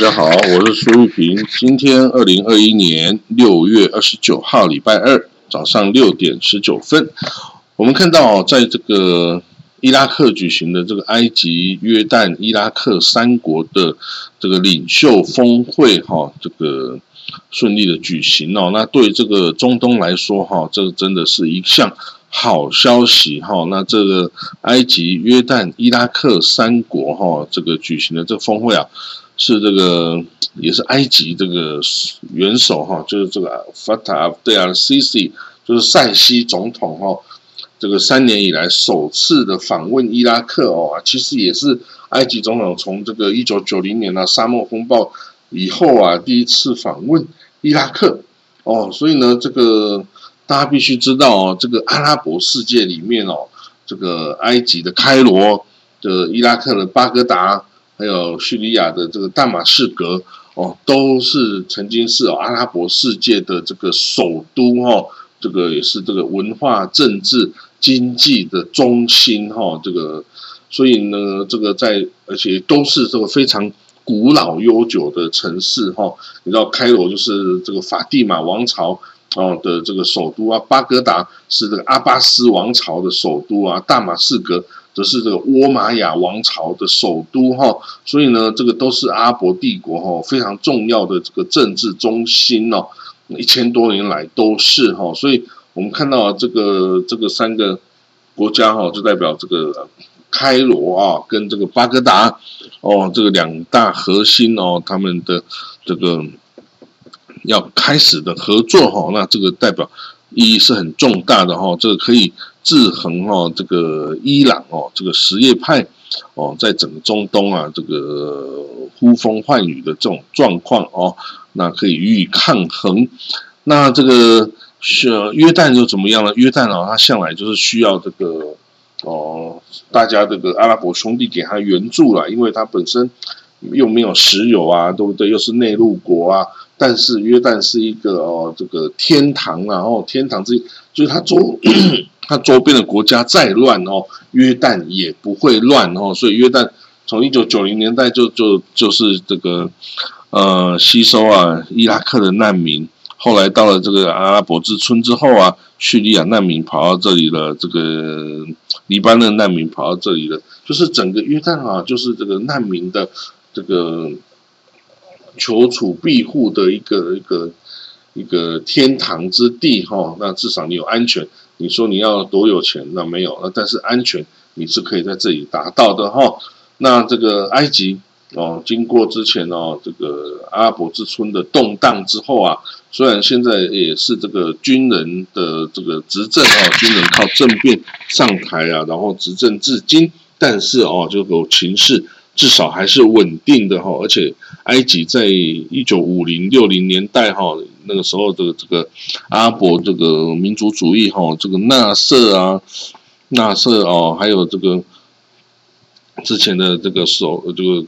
大家好，我是苏玉平。今天二零二一年六月二十九号，礼拜二早上六点十九分，我们看到在这个伊拉克举行的这个埃及、约旦、伊拉克三国的这个领袖峰会，哈，这个顺利的举行哦。那对这个中东来说，哈，这个真的是一项好消息，哈。那这个埃及、约旦、伊拉克三国，哈，这个举行的这个峰会啊。是这个，也是埃及这个元首哈，就是这个 Fatah Abdel Sisi，就是塞西总统哈，这个三年以来首次的访问伊拉克哦，其实也是埃及总统从这个一九九零年的沙漠风暴以后啊，第一次访问伊拉克哦，所以呢，这个大家必须知道哦，这个阿拉伯世界里面哦，这个埃及的开罗的伊拉克的巴格达。还有叙利亚的这个大马士革哦，都是曾经是阿拉伯世界的这个首都哈，这个也是这个文化、政治、经济的中心哈，这个所以呢，这个在而且都是这个非常古老悠久的城市哈。你知道开罗就是这个法蒂玛王朝哦的这个首都啊，巴格达是这个阿巴斯王朝的首都啊，大马士革。则是这个倭玛雅王朝的首都哈，所以呢，这个都是阿拉伯帝国哈非常重要的这个政治中心哦，一千多年来都是哈，所以我们看到这个这个三个国家哈，就代表这个开罗啊跟这个巴格达哦，这个两大核心哦，他们的这个要开始的合作哈，那这个代表意义是很重大的哈，这个可以。制衡哦，这个伊朗哦，这个什叶派哦，在整个中东啊，这个呼风唤雨的这种状况哦，那可以予以抗衡。那这个是约旦又怎么样呢？约旦哦，它向来就是需要这个哦，大家这个阿拉伯兄弟给他援助了，因为它本身又没有石油啊，对不对？又是内陆国啊。但是约旦是一个哦，这个天堂啊，哦，天堂之，就是它周 它周边的国家再乱哦，约旦也不会乱哦，所以约旦从一九九零年代就就就是这个呃吸收啊伊拉克的难民，后来到了这个阿拉伯之春之后啊，叙利亚难民跑到这里了，这个黎巴嫩难民跑到这里了，就是整个约旦啊，就是这个难民的这个。求处庇护的一个一个一个天堂之地哈，那至少你有安全。你说你要多有钱，那没有，那但是安全你是可以在这里达到的哈。那这个埃及哦，经过之前哦这个阿拉伯之春的动荡之后啊，虽然现在也是这个军人的这个执政啊，军人靠政变上台啊，然后执政至今，但是哦，这个情势。至少还是稳定的哈，而且埃及在一九五零六零年代哈，那个时候的这个阿拉伯这个民族主义哈，这个纳瑟啊，纳瑟哦，还有这个之前的这个首这个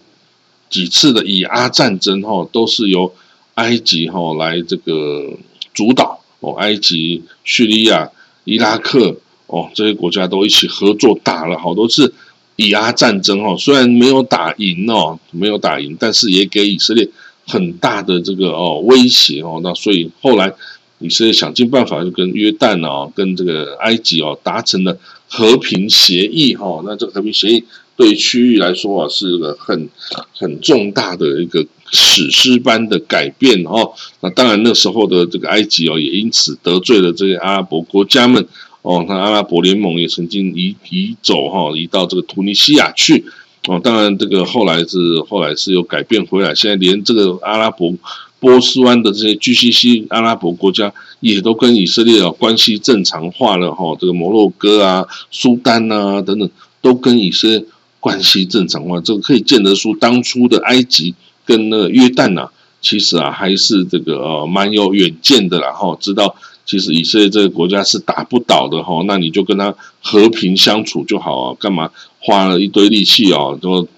几次的以阿战争哈，都是由埃及哈来这个主导哦，埃及、叙利亚、伊拉克哦这些国家都一起合作打了好多次。以压战争哦，虽然没有打赢哦，没有打赢，但是也给以色列很大的这个哦威胁哦。那所以后来以色列想尽办法就跟约旦哦，跟这个埃及哦达成了和平协议哈。那这个和平协议对区域来说啊，是个很很重大的一个史诗般的改变哦。那当然那时候的这个埃及哦，也因此得罪了这些阿拉伯国家们。哦，那阿拉伯联盟也曾经移移走哈，移到这个突尼西亚去。哦，当然这个后来是后来是有改变回来，现在连这个阿拉伯波斯湾的这些 GCC 阿拉伯国家也都跟以色列啊关系正常化了哈。这个摩洛哥啊、苏丹啊等等都跟以色列关系正常化，这个可以见得出当初的埃及跟那个约旦呐，其实啊还是这个呃蛮有远见的啦哈，知道。其实以色列这个国家是打不倒的哈，那你就跟他和平相处就好啊，干嘛花了一堆力气哦，都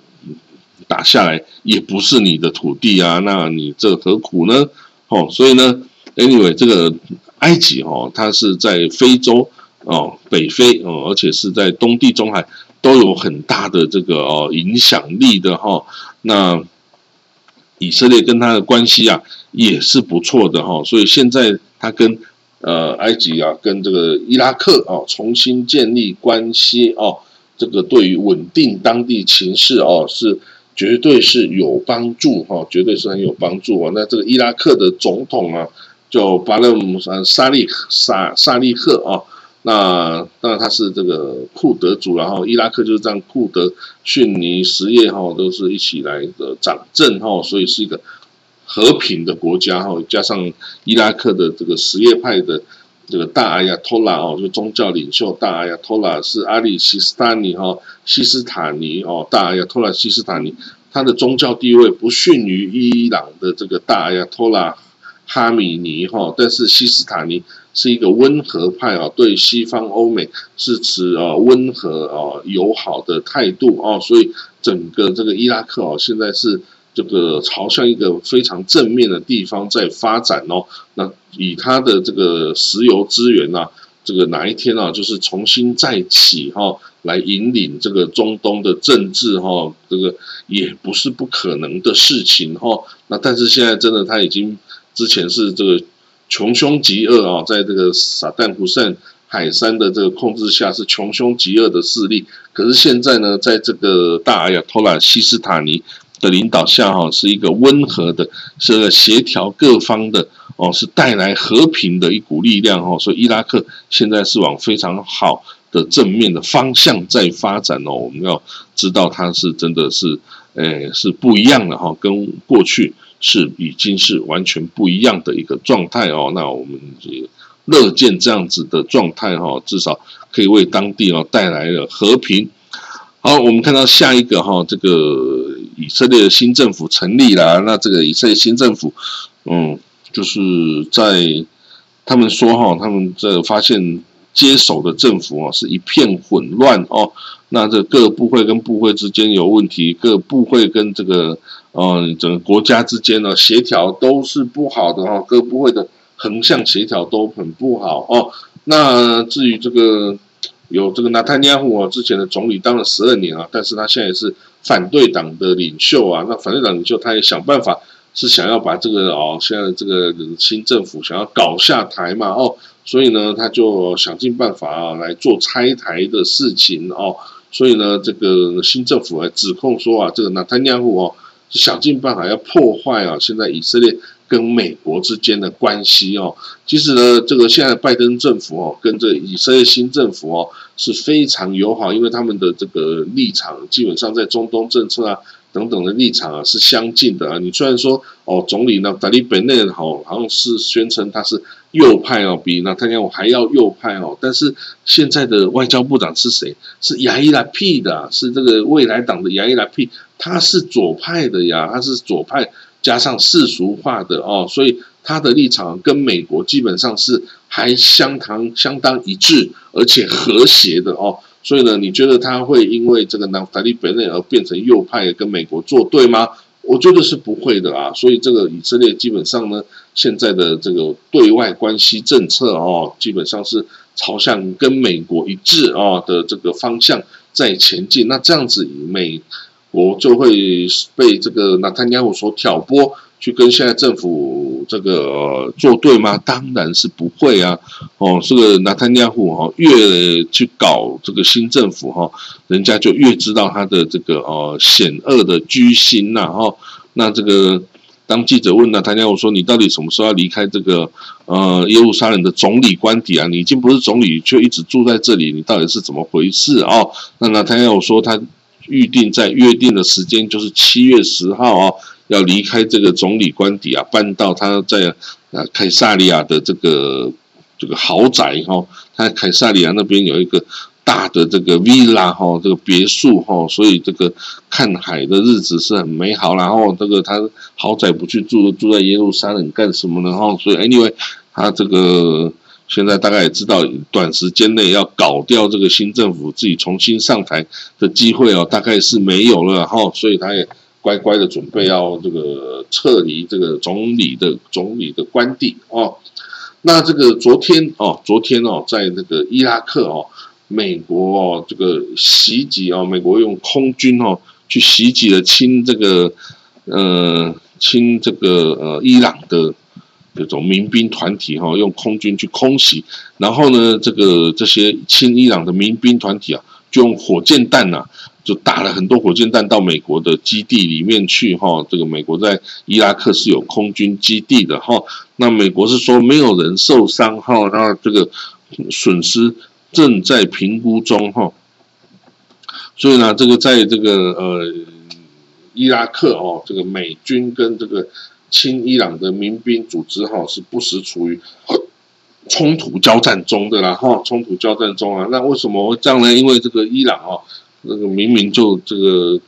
打下来也不是你的土地啊，那你这何苦呢？哦，所以呢，anyway，这个埃及哈，它是在非洲哦，北非哦，而且是在东地中海都有很大的这个哦影响力的哈，那。以色列跟他的关系啊也是不错的哈，所以现在他跟呃埃及啊跟这个伊拉克啊重新建立关系哦，这个对于稳定当地情势哦是绝对是有帮助哈，绝对是很有帮助啊。那这个伊拉克的总统啊叫巴勒姆呃沙利沙沙利赫啊。那那他是这个库德族，然后伊拉克就是这样，库德、逊尼、什叶哈都是一起来的掌政哈，所以是一个和平的国家哈。加上伊拉克的这个什叶派的这个大阿亚托拉哦，就宗教领袖大阿亚托拉是阿里西斯塔尼哈西斯塔尼哦，大阿亚托拉西斯塔尼，他的宗教地位不逊于伊朗的这个大阿亚托拉哈米尼哈，但是西斯塔尼。是一个温和派啊，对西方欧美是持啊温和啊友好的态度啊，所以整个这个伊拉克哦，现在是这个朝向一个非常正面的地方在发展哦。那以它的这个石油资源啊，这个哪一天啊，就是重新再起哈，来引领这个中东的政治哈，这个也不是不可能的事情哈。那但是现在真的他已经之前是这个。穷凶极恶啊，在这个撒旦胡塞海山的这个控制下，是穷凶极恶的势力。可是现在呢，在这个大阿亚托拉西斯塔尼的领导下，哈，是一个温和的，是个协调各方的哦，是带来和平的一股力量哦。所以伊拉克现在是往非常好的正面的方向在发展哦。我们要知道，它是真的是，诶，是不一样的哈，跟过去。是已经是完全不一样的一个状态哦，那我们也乐见这样子的状态哈，至少可以为当地哦带来了和平。好，我们看到下一个哈，这个以色列的新政府成立了，那这个以色列新政府，嗯，就是在他们说哈，他们这发现接手的政府啊是一片混乱哦，那这各部会跟部会之间有问题，各部会跟这个。嗯，整个国家之间呢协调都是不好的哈，各部会的横向协调都很不好哦。那至于这个有这个纳坦尼亚胡啊，之前的总理当了十二年啊，但是他现在是反对党的领袖啊。那反对党领袖他也想办法是想要把这个哦，现在这个新政府想要搞下台嘛哦，所以呢他就想尽办法啊来做拆台的事情哦。所以呢这个新政府来指控说啊，这个纳坦尼亚胡哦是。想尽办法要破坏啊！现在以色列跟美国之间的关系哦，其实呢，这个现在拜登政府哦，跟这以色列新政府哦是非常友好，因为他们的这个立场基本上在中东政策啊。等等的立场啊是相近的啊。你虽然说哦，总理呢达利本内好好像是宣称他是右派哦，比纳坦雅胡还要右派哦。但是现在的外交部长是谁？是亚伊拉 P 的，是这个未来党的亚伊拉 P，他是左派的呀，他是左派加上世俗化的哦，所以他的立场跟美国基本上是还相当相当一致，而且和谐的哦。所以呢，你觉得他会因为这个南法利本内而变成右派跟美国作对吗？我觉得是不会的啊。所以这个以色列基本上呢，现在的这个对外关系政策哦，基本上是朝向跟美国一致哦的这个方向在前进。那这样子，美国就会被这个纳坦亚胡所挑拨。去跟现在政府这个做对吗？当然是不会啊！哦，这个纳坦尼亚胡哈越去搞这个新政府哈，人家就越知道他的这个哦险恶的居心呐！哈，那这个当记者问纳坦尼亚胡说：“你到底什么时候要离开这个呃耶路撒冷的总理官邸啊？你已经不是总理，却一直住在这里，你到底是怎么回事哦？”那纳坦尼亚胡说：“他预定在约定的时间就是七月十号哦。”要离开这个总理官邸啊，搬到他在啊凯撒利亚的这个这个豪宅哈，他在凯撒利亚那边有一个大的这个 villa 哈，这个别墅哈，所以这个看海的日子是很美好。然后这个他豪宅不去住，住在耶路撒冷干什么呢？哈，所以 anyway，他这个现在大概也知道，短时间内要搞掉这个新政府，自己重新上台的机会哦，大概是没有了哈，所以他也。乖乖的准备要这个撤离这个总理的总理的官邸哦，那这个昨天哦，昨天哦，在那个伊拉克哦，美国哦这个袭击哦，美国用空军哦去袭击了亲这个呃亲这个呃伊朗的这种民兵团体哈，用空军去空袭，然后呢，这个这些亲伊朗的民兵团体啊，就用火箭弹呐，就打了很多火箭弹到美国的基地里面去哈。这个美国在伊拉克是有空军基地的哈，那美国是说没有人受伤哈，那这个损失正在评估中哈。所以呢，这个在这个呃伊拉克哦，这个美军跟这个亲伊朗的民兵组织哈，是不时处于 冲突交战中的啦哈，冲突交战中啊。那为什么会这样呢？因为这个伊朗哦，那个明明就这个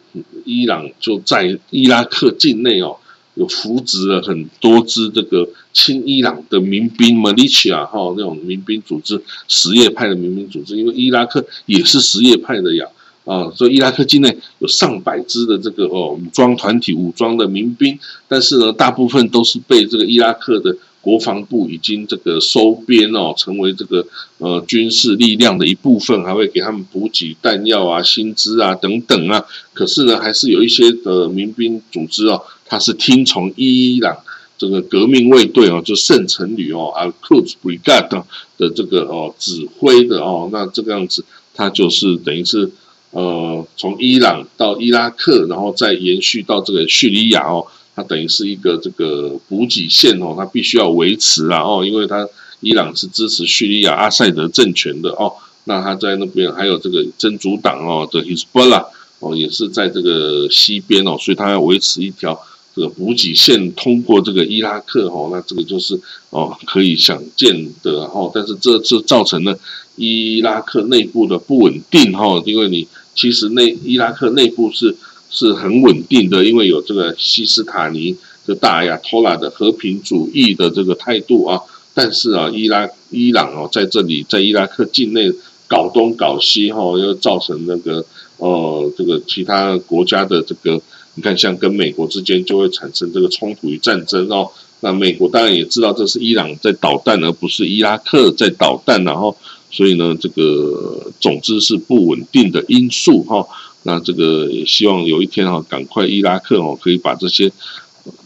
伊朗就在伊拉克境内哦，有扶植了很多支这个亲伊朗的民兵 militia 哈，那种民兵组织，什叶派的民兵组织，因为伊拉克也是什叶派的呀。啊，所以伊拉克境内有上百支的这个哦武装团体、武装的民兵，但是呢，大部分都是被这个伊拉克的国防部已经这个收编哦，成为这个呃军事力量的一部分，还会给他们补给弹药啊、薪资啊等等啊。可是呢，还是有一些的民兵组织哦，他是听从伊朗这个革命卫队哦，就圣城旅哦，Al Quds Brigade 的这个哦指挥的哦，那这个样子，他就是等于是。呃，从伊朗到伊拉克，然后再延续到这个叙利亚哦，它等于是一个这个补给线哦，它必须要维持啦哦，因为它伊朗是支持叙利亚阿塞德政权的哦，那它在那边还有这个真主党哦的 Hezbollah 哦，也是在这个西边哦，所以它要维持一条这个补给线通过这个伊拉克哦，那这个就是哦可以想见的哦，但是这这造成了伊拉克内部的不稳定哦，因为你。其实内伊拉克内部是是很稳定的，因为有这个西斯塔尼这大亚托拉的和平主义的这个态度啊。但是啊，伊拉伊朗哦在这里在伊拉克境内搞东搞西哈，又造成那个呃这个其他国家的这个你看像跟美国之间就会产生这个冲突与战争哦。那美国当然也知道这是伊朗在捣蛋，而不是伊拉克在捣蛋，然后。所以呢，这个总之是不稳定的因素哈。那这个也希望有一天哈，赶快伊拉克哦，可以把这些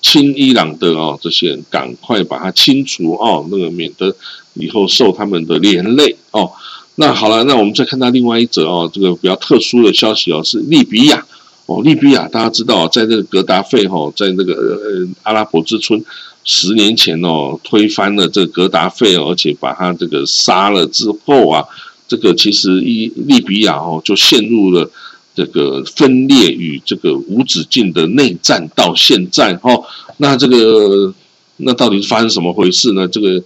亲伊朗的哦这些人赶快把它清除哦，那个免得以后受他们的连累哦。那好了，那我们再看到另外一则哦，这个比较特殊的消息哦，是利比亚哦，利比亚大家知道，在这个格达费哈，在那个呃阿拉伯之春。十年前哦，推翻了这个格达费，而且把他这个杀了之后啊，这个其实伊利比亚哦就陷入了这个分裂与这个无止境的内战，到现在哈，那这个那到底是发生什么回事呢？这个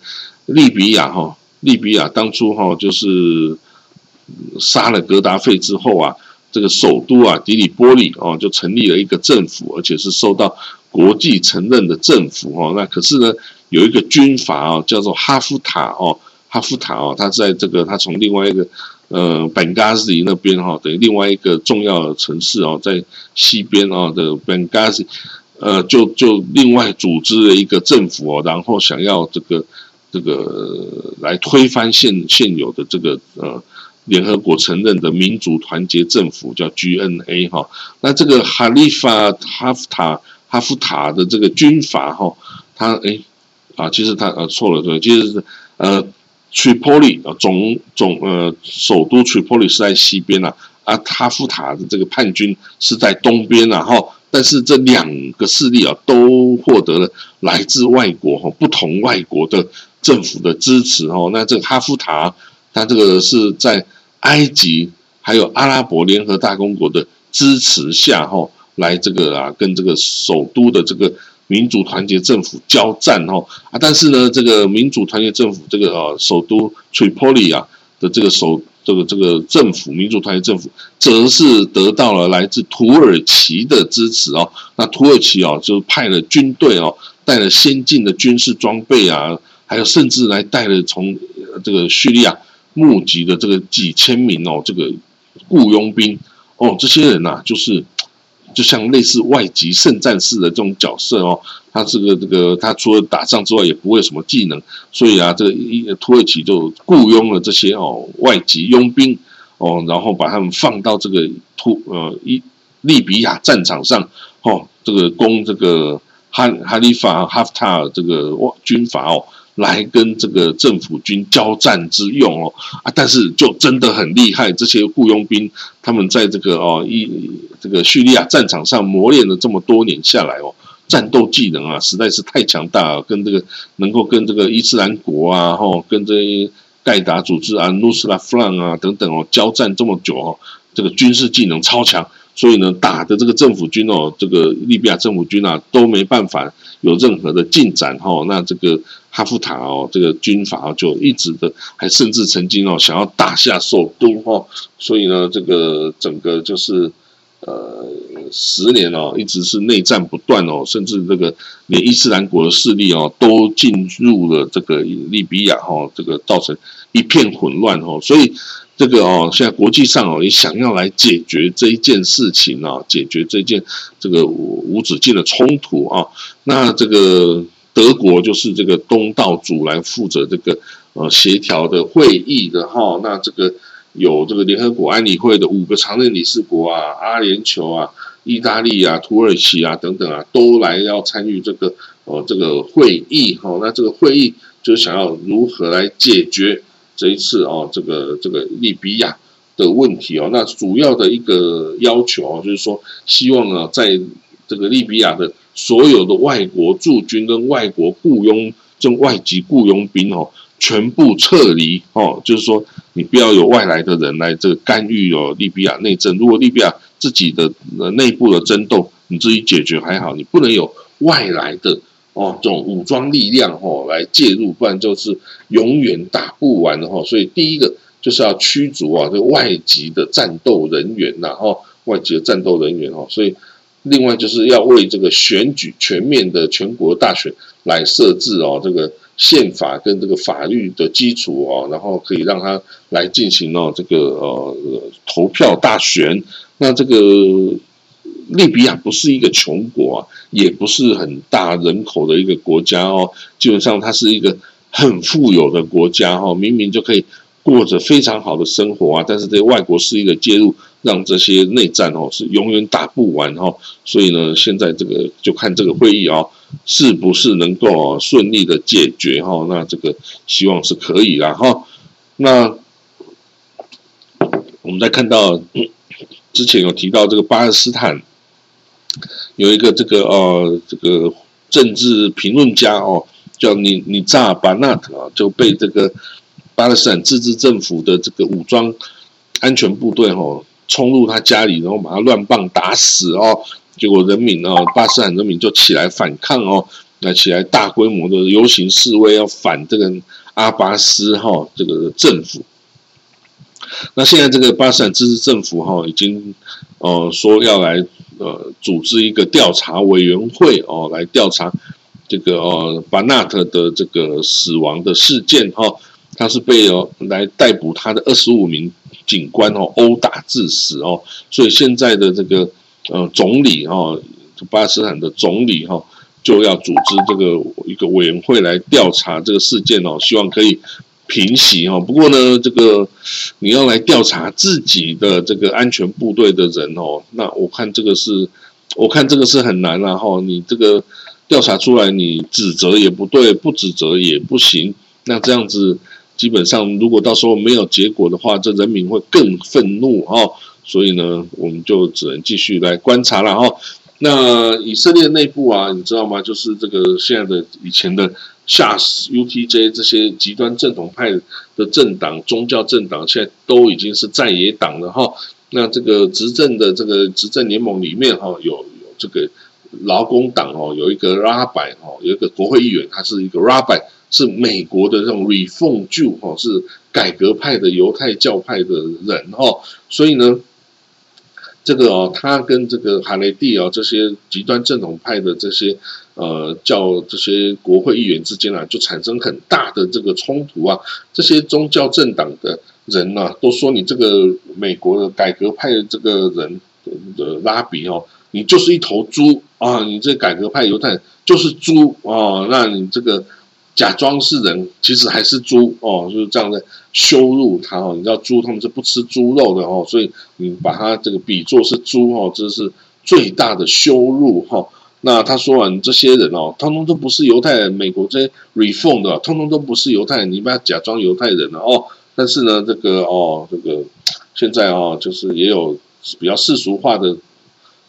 利比亚哈，利比亚当初哈就是杀了格达费之后啊，这个首都啊迪里波利哦就成立了一个政府，而且是受到。国际承认的政府哦，那可是呢，有一个军阀哦，叫做哈夫塔哦，哈夫塔哦，他在这个他从另外一个呃本加西那边哈，等于另外一个重要的城市哦，在西边哦的本加西，呃，就就另外组织了一个政府哦，然后想要这个这个来推翻现现有的这个呃联合国承认的民主团结政府，叫 GNA 哈，那这个哈利法哈夫塔。哈夫塔的这个军阀哈，他哎啊，其实他呃错了对，其实是呃，Tripoli 啊总总呃首都 Tripoli 是在西边呐，啊哈夫塔的这个叛军是在东边呐哈，但是这两个势力啊都获得了来自外国哈不同外国的政府的支持哦，那这个哈夫塔他这个是在埃及还有阿拉伯联合大公国的支持下哈。来这个啊，跟这个首都的这个民主团结政府交战哦啊，但是呢，这个民主团结政府这个啊，首都 Tripoli 啊的这个首这个这个政府民主团结政府，则是得到了来自土耳其的支持哦。那土耳其哦，就派了军队哦，带了先进的军事装备啊，还有甚至来带了从这个叙利亚募集的这个几千名哦，这个雇佣兵哦，这些人呐，就是。就像类似外籍圣战士的这种角色哦，他这个这个他除了打仗之外也不会什么技能，所以啊，这个一土耳其就雇佣了这些哦外籍佣兵哦，然后把他们放到这个土呃一利比亚战场上哦，这个攻这个哈哈利法哈夫塔尔这个军阀哦，来跟这个政府军交战之用哦啊，但是就真的很厉害，这些雇佣兵他们在这个哦一这个叙利亚战场上磨练了这么多年下来哦，战斗技能啊实在是太强大了，跟这个能够跟这个伊斯兰国啊，吼跟这些盖达组织啊、努斯拉夫朗啊等等哦交战这么久哦，这个军事技能超强。所以呢，打的这个政府军哦，这个利比亚政府军啊，都没办法有任何的进展哈。那这个哈夫塔哦，这个军阀就一直的，还甚至曾经哦想要打下首都哈。所以呢，这个整个就是呃十年哦，一直是内战不断哦，甚至这个连伊斯兰国的势力哦都进入了这个利比亚哈，这个造成一片混乱哈。所以。这个哦，现在国际上哦，也想要来解决这一件事情啊，解决这件这个无止境的冲突啊。那这个德国就是这个东道主来负责这个呃协调的会议的哈。那这个有这个联合国安理会的五个常任理事国啊，阿联酋啊、意大利啊、土耳其啊等等啊，都来要参与这个呃这个会议哈。那这个会议就是想要如何来解决。这一次哦，这个这个利比亚的问题哦，那主要的一个要求哦，就是说希望啊，在这个利比亚的所有的外国驻军跟外国雇佣这种外籍雇佣兵哦，全部撤离哦，就是说你不要有外来的人来这个干预哦利比亚内政。如果利比亚自己的内部的争斗你自己解决还好，你不能有外来的。哦，这种武装力量哦来介入，不然就是永远打不完的哈。所以第一个就是要驱逐啊这个外籍的战斗人员呐，哦外籍的战斗人员哦。所以另外就是要为这个选举全面的全国大选来设置哦这个宪法跟这个法律的基础哦，然后可以让他来进行哦这个呃投票大选。那这个。利比亚不是一个穷国啊，也不是很大人口的一个国家哦。基本上它是一个很富有的国家哈，明明就可以过着非常好的生活啊，但是这外国势力的介入，让这些内战哦是永远打不完哈。所以呢，现在这个就看这个会议哦，是不是能够顺利的解决哈？那这个希望是可以啦哈。那我们再看到之前有提到这个巴勒斯坦。有一个这个呃，这个政治评论家哦，叫尼尼扎巴纳特啊，就被这个巴勒斯坦自治政府的这个武装安全部队哦，冲入他家里，然后把他乱棒打死哦。结果人民哦，巴勒斯坦人民就起来反抗哦，那起来大规模的游行示威，要反这个阿巴斯哈这个政府。那现在这个巴勒斯坦自治政府哈，已经呃说要来。呃，组织一个调查委员会哦，来调查这个呃巴纳特的这个死亡的事件哈。他是被哦来逮捕他的二十五名警官哦殴打致死哦。所以现在的这个呃总理哈，巴基斯坦的总理哈，就要组织这个一个委员会来调查这个事件哦，希望可以。平息哦，不过呢，这个你要来调查自己的这个安全部队的人哦，那我看这个是，我看这个是很难啊哈。你这个调查出来，你指责也不对，不指责也不行。那这样子，基本上如果到时候没有结果的话，这人民会更愤怒哈。所以呢，我们就只能继续来观察了哈。那以色列内部啊，你知道吗？就是这个现在的以前的。下 UTJ 这些极端正统派的政党、宗教政党，现在都已经是在野党了哈。那这个执政的这个执政联盟里面哈，有有这个劳工党哦，有一个 Rabbi 哦，有一个国会议员，他是一个 Rabbi，是美国的这种 Reform Jew 哈，是改革派的犹太教派的人哈。所以呢。这个哦，他跟这个哈雷蒂哦这些极端正统派的这些呃教这些国会议员之间啊，就产生很大的这个冲突啊。这些宗教政党的人呢，都说你这个美国的改革派的这个人的拉比哦，你就是一头猪啊！你这改革派犹太就是猪啊，那你这个。假装是人，其实还是猪哦，就是这样的羞辱他哦。你知道猪他们是不吃猪肉的哦，所以你把他这个比作是猪哦，这是最大的羞辱哈。那他说完这些人哦，通通都不是犹太人，美国这些 reform 的，通通都不是犹太人，你不要假装犹太人了哦。但是呢，这个哦，这个现在哦，就是也有比较世俗化的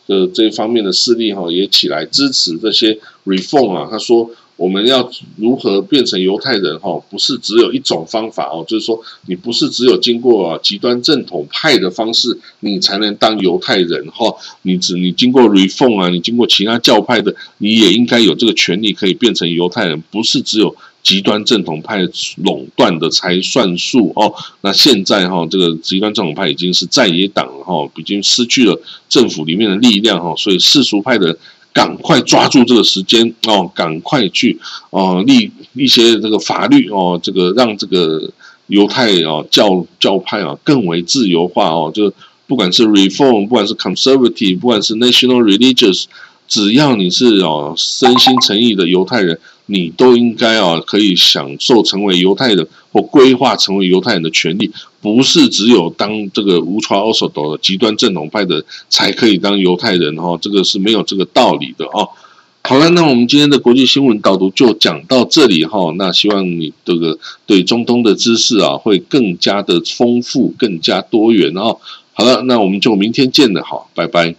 的这方面的势力哈，也起来支持这些 reform 啊。他说。我们要如何变成犹太人？哈，不是只有一种方法哦，就是说，你不是只有经过极端正统派的方式，你才能当犹太人哈。你只你经过 reform 啊，你经过其他教派的，你也应该有这个权利可以变成犹太人，不是只有极端正统派垄断的才算数哦。那现在哈，这个极端正统派已经是在野党哈，已经失去了政府里面的力量哈，所以世俗派的。赶快抓住这个时间哦！赶快去哦立一些这个法律哦，这个让这个犹太哦教教派啊更为自由化哦。就不管是 reform，不管是 conservative，不管是 national religious，只要你是哦真心诚意的犹太人。你都应该啊，可以享受成为犹太人或规划成为犹太人的权利，不是只有当这个无传奥索的极端正统派的才可以当犹太人哈，这个是没有这个道理的啊。好了，那我们今天的国际新闻导读就讲到这里哈。那希望你这个对中东的知识啊会更加的丰富、更加多元哦。好了，那我们就明天见了，好，拜拜。